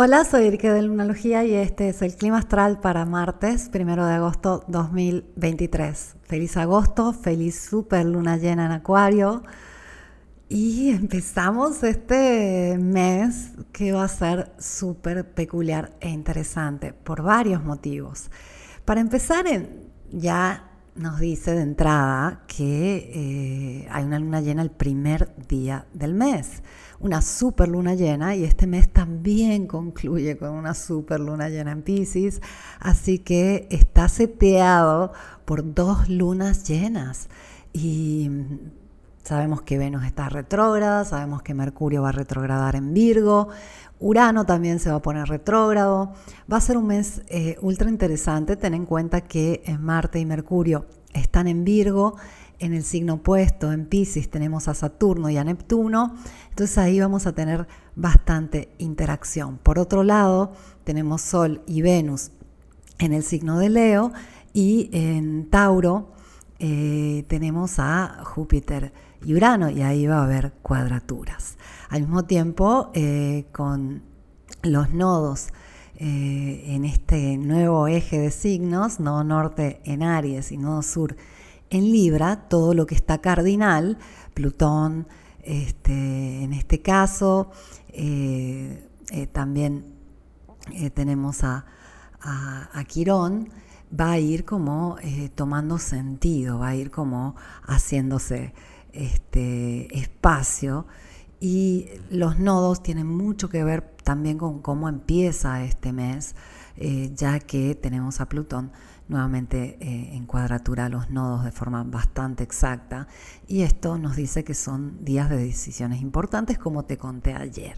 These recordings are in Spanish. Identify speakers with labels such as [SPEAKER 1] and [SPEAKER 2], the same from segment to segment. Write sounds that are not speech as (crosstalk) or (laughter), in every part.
[SPEAKER 1] Hola, soy Erika de Lunalogía y este es el clima astral para martes, primero de agosto 2023. Feliz agosto, feliz super luna llena en Acuario. Y empezamos este mes que va a ser súper peculiar e interesante por varios motivos. Para empezar, ya nos dice de entrada que eh, hay una luna llena el primer día del mes una super luna llena y este mes también concluye con una super luna llena en Pisces, así que está seteado por dos lunas llenas. Y sabemos que Venus está retrógrada, sabemos que Mercurio va a retrogradar en Virgo, Urano también se va a poner retrógrado, va a ser un mes eh, ultra interesante, ten en cuenta que Marte y Mercurio están en Virgo, en el signo opuesto, en Pisces, tenemos a Saturno y a Neptuno, entonces ahí vamos a tener bastante interacción. Por otro lado, tenemos Sol y Venus en el signo de Leo y en Tauro eh, tenemos a Júpiter y Urano y ahí va a haber cuadraturas. Al mismo tiempo, eh, con los nodos eh, en este nuevo eje de signos, nodo norte en Aries y nodo sur en Libra, todo lo que está cardinal, Plutón, este, en este caso, también tenemos a, a, Quirón, va a ir como tomando sentido, va a ir como haciéndose este, espacio. Y los nodos tienen mucho que ver también con cómo empieza este mes, ya que tenemos a Plutón nuevamente eh, en cuadratura los nodos de forma bastante exacta y esto nos dice que son días de decisiones importantes como te conté ayer.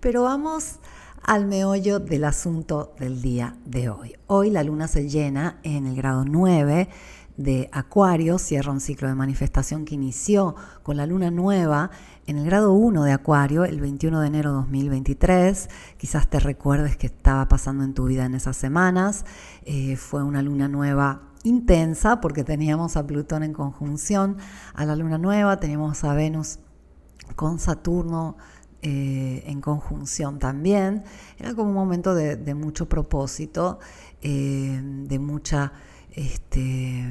[SPEAKER 1] Pero vamos al meollo del asunto del día de hoy. Hoy la luna se llena en el grado 9 de Acuario, cierra un ciclo de manifestación que inició con la luna nueva en el grado 1 de Acuario el 21 de enero de 2023. Quizás te recuerdes que estaba pasando en tu vida en esas semanas. Eh, fue una luna nueva intensa porque teníamos a Plutón en conjunción a la luna nueva, teníamos a Venus con Saturno eh, en conjunción también. Era como un momento de, mucho propósito, eh, de mucha este,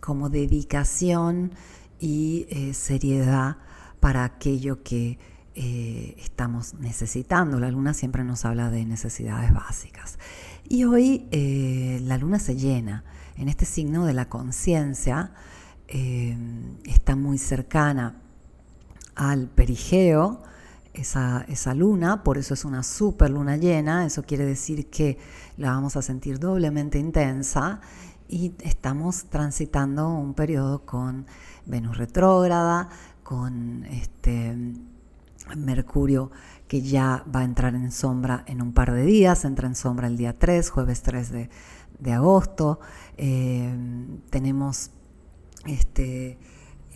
[SPEAKER 1] como dedicación y seriedad para aquello que eh, estamos necesitando. La luna siempre nos habla de necesidades básicas. Y hoy eh, la luna se llena en este signo de la conciencia, eh, está muy cercana al perigeo, esa, esa, luna, por eso es una super luna llena, eso quiere decir que la vamos a sentir doblemente intensa y estamos transitando un periodo con Venus retrógrada, con este Mercurio que ya va a entrar en sombra en un par de días, entra en sombra el día 3, jueves 3 de, agosto. Eh, tenemos este,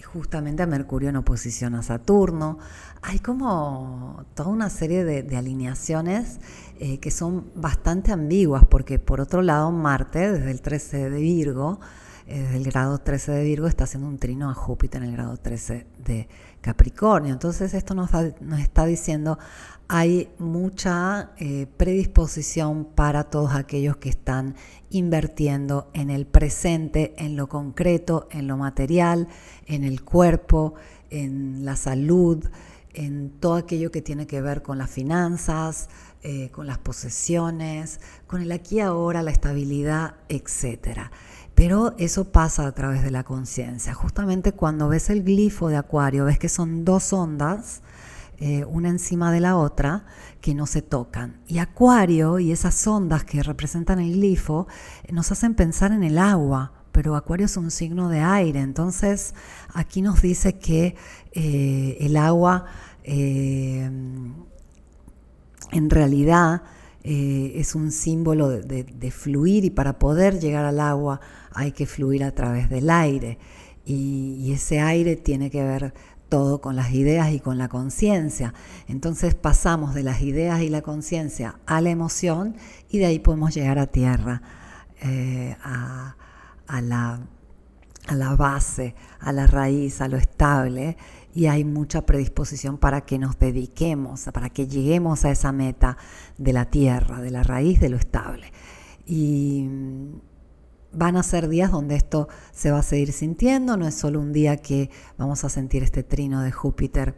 [SPEAKER 1] justamente a Mercurio en oposición a Saturno. Hay como toda una serie de, alineaciones eh, que son bastante ambiguas, porque por otro lado Marte, desde el 13 de Virgo, desde el grado 13 de Virgo está haciendo un trino a Júpiter en el grado 13 de Capricornio. Entonces esto nos, está diciendo hay mucha eh, predisposición para todos aquellos que están invirtiendo en el presente, en lo concreto, en lo material, en el cuerpo, en la salud, en todo aquello que tiene que ver con las finanzas, eh, con las posesiones, con el aquí ahora, la estabilidad, etcétera. Pero eso pasa a través de la conciencia. Justamente cuando ves el glifo de Acuario, ves que son dos ondas, eh, una encima de la otra, que no se tocan. Y Acuario y esas ondas que representan el glifo eh, nos hacen pensar en el agua, pero Acuario es un signo de aire. Entonces aquí nos dice que eh, el agua en realidad es un símbolo de fluir y para poder llegar al agua hay que fluir a través del aire y, ese aire tiene que ver todo con las ideas y con la conciencia. Entonces pasamos de las ideas y la conciencia a la emoción y de ahí podemos llegar a tierra, eh, a la base, a la raíz, a lo estable, y hay mucha predisposición para que nos dediquemos, para que lleguemos a esa meta de la tierra, de la raíz, de lo estable. Y van a ser días donde esto se va a seguir sintiendo, no es solo un día que vamos a sentir este trino de Júpiter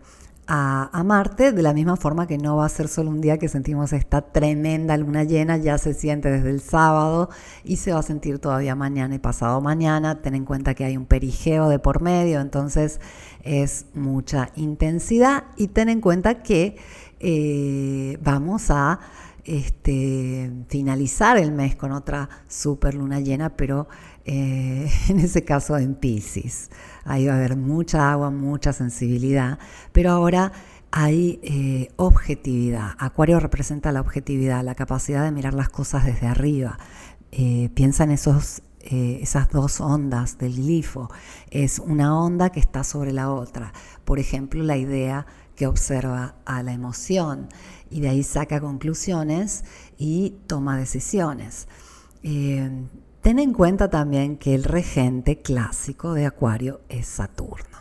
[SPEAKER 1] a, Marte, de la misma forma que no va a ser solo un día que sentimos esta tremenda luna llena, ya se siente desde el sábado y se va a sentir todavía mañana y pasado mañana. Ten en cuenta que hay un perigeo de por medio, entonces es mucha intensidad y ten en cuenta que eh, vamos a este, finalizar el mes con otra super luna llena, pero eh, (laughs) en ese caso en Pisces. Ahí va a haber mucha agua, mucha sensibilidad, pero ahora hay eh, objetividad. Acuario representa la objetividad, la capacidad de mirar las cosas desde arriba. Eh, piensa en esos, esas dos ondas del glifo. Es una onda que está sobre la otra. Por ejemplo, la idea que observa a la emoción y de ahí saca conclusiones y toma decisiones. Ten en cuenta también que el regente clásico de Acuario es Saturno.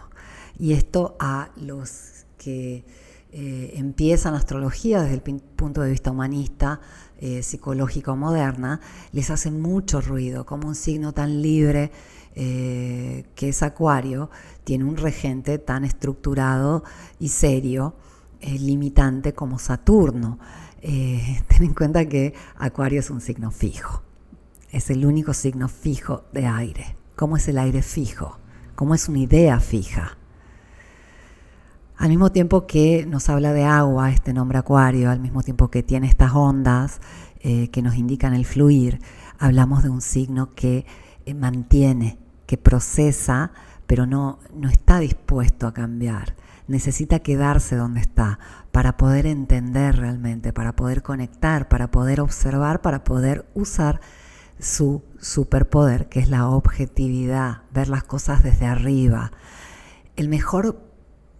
[SPEAKER 1] Y esto a los que eh, empiezan astrología desde el punto de vista humanista, eh, psicológico moderna, les hace mucho ruido, como un signo tan libre eh, que es Acuario, tiene un regente tan estructurado y serio, limitante como Saturno. (laughs) ten en cuenta que Acuario es un signo fijo es el único signo fijo de aire. ¿Cómo es el aire fijo? ¿Cómo es una idea fija? Al mismo tiempo que nos habla de agua, este nombre acuario, al mismo tiempo que tiene estas ondas eh, que nos indican el fluir, hablamos de un signo que eh, mantiene, que procesa, pero no, no está dispuesto a cambiar. Necesita quedarse donde está para poder entender realmente, para poder conectar, para poder observar, para poder usar su superpoder, que es la objetividad, ver las cosas desde arriba. El mejor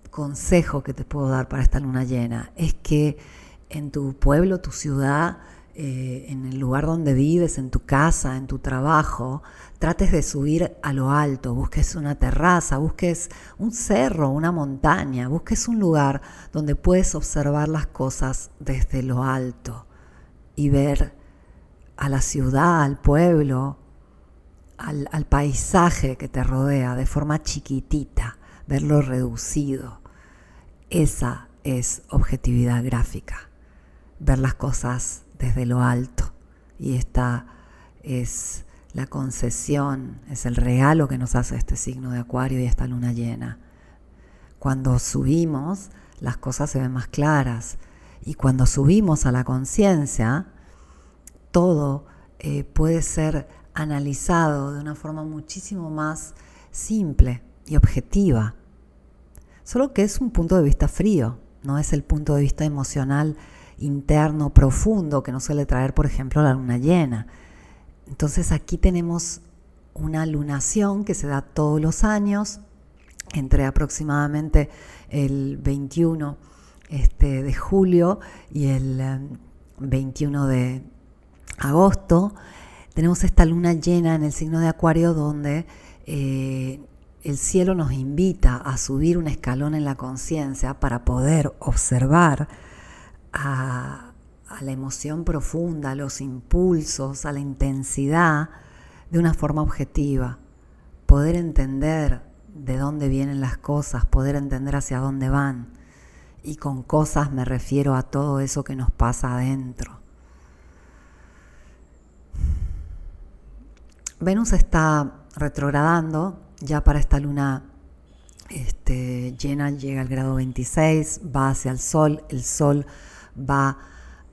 [SPEAKER 1] consejo que te puedo dar para esta luna llena es que en tu pueblo, tu ciudad, eh, en el lugar donde vives, en tu casa, en tu trabajo, trates de subir a lo alto, busques una terraza, busques un cerro, una montaña, busques un lugar donde puedes observar las cosas desde lo alto y ver a la ciudad, al pueblo, al, paisaje que te rodea de forma chiquitita, verlo reducido. Esa es objetividad gráfica, ver las cosas desde lo alto. Y esta es la concesión, es el regalo que nos hace este signo de Acuario y esta luna llena. Cuando subimos, las cosas se ven más claras. Y cuando subimos a la conciencia, todo eh, puede ser analizado de una forma muchísimo más simple y objetiva. Solo que es un punto de vista frío, no es el punto de vista emocional interno profundo que nos suele traer, por ejemplo, la luna llena. Entonces aquí tenemos una lunación que se da todos los años, entre aproximadamente el 21 este, de julio y el 21 eh, de, agosto, tenemos esta luna llena en el signo de Acuario donde eh, el cielo nos invita a subir un escalón en la conciencia para poder observar a, la emoción profunda, a los impulsos, a la intensidad de una forma objetiva, poder entender de dónde vienen las cosas, poder entender hacia dónde van. Y con cosas me refiero a todo eso que nos pasa adentro. Venus está retrogradando ya para esta luna este, llena, llega al grado 26, va hacia el Sol, el Sol va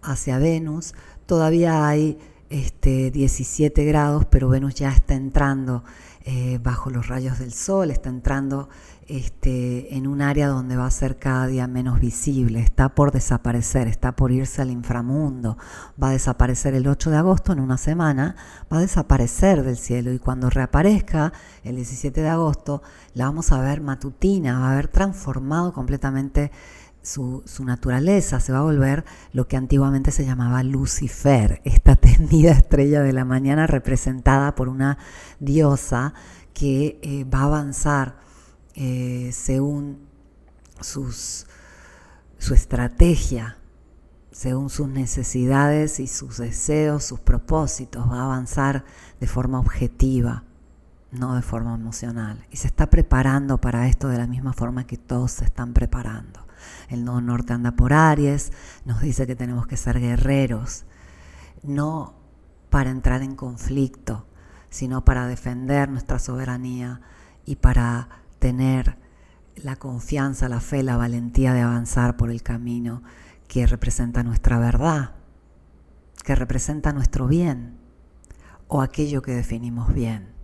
[SPEAKER 1] hacia Venus. Todavía hay este, 17 grados, pero Venus ya está entrando eh, bajo los rayos del Sol, está entrando este, en un área donde va a ser cada día menos visible, está por desaparecer, está por irse al inframundo, va a desaparecer el 8 de agosto en una semana, va a desaparecer del cielo. Y cuando reaparezca el 17 de agosto la vamos a ver matutina, va a haber transformado completamente su, su, naturaleza, se va a volver lo que antiguamente se llamaba Lucifer, esta (laughs) tendida estrella de la mañana representada por una diosa que eh, va a avanzar eh, según sus, su estrategia, según sus necesidades y sus deseos, sus propósitos, va a avanzar de forma objetiva, no de forma emocional. Y se está preparando para esto de la misma forma que todos se están preparando. El nodo norte anda por Aries, nos dice que tenemos que ser guerreros, no para entrar en conflicto, sino para defender nuestra soberanía y para tener la confianza, la fe, la valentía de avanzar por el camino que representa nuestra verdad, que representa nuestro bien o aquello que definimos bien.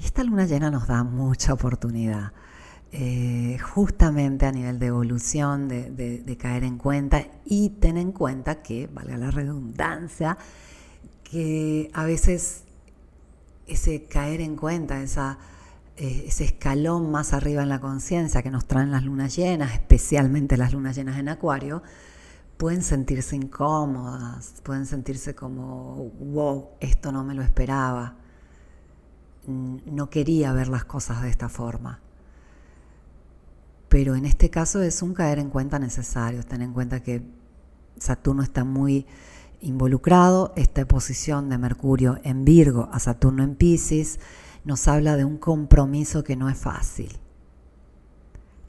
[SPEAKER 1] Esta luna llena nos da mucha oportunidad eh, justamente a nivel de evolución, de, caer en cuenta y tener en cuenta que, valga la redundancia, que a veces ese caer en cuenta, eh, ese escalón más arriba en la conciencia que nos traen las lunas llenas, especialmente las lunas llenas en Acuario, pueden sentirse incómodas, pueden sentirse como, wow, esto no me lo esperaba, no quería ver las cosas de esta forma. Pero en este caso es un caer en cuenta necesario, tener en cuenta que Saturno está muy involucrado, esta posición de Mercurio en Virgo a Saturno en Pisces nos habla de un compromiso que no es fácil,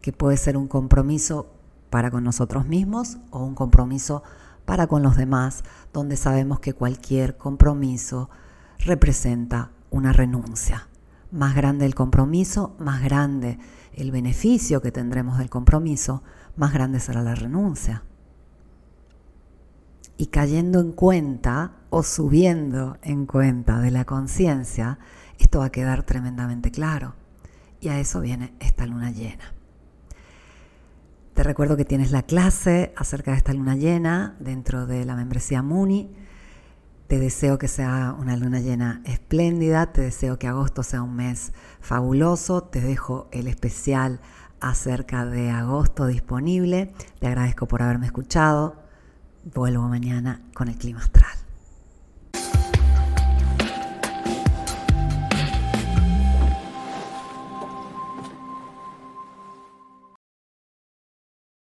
[SPEAKER 1] que puede ser un compromiso para con nosotros mismos o un compromiso para con los demás, donde sabemos que cualquier compromiso representa una renuncia. Más grande el compromiso, más grande el beneficio que tendremos del compromiso, más grande será la renuncia. Y cayendo en cuenta o subiendo en cuenta de la conciencia, esto va a quedar tremendamente claro. Y a eso viene esta luna llena. Te recuerdo que tienes la clase acerca de esta luna llena dentro de la membresía Muni te deseo que sea una luna llena espléndida, te deseo que agosto sea un mes fabuloso, te dejo el especial acerca de agosto disponible, te agradezco por haberme escuchado, vuelvo mañana con el clima astral.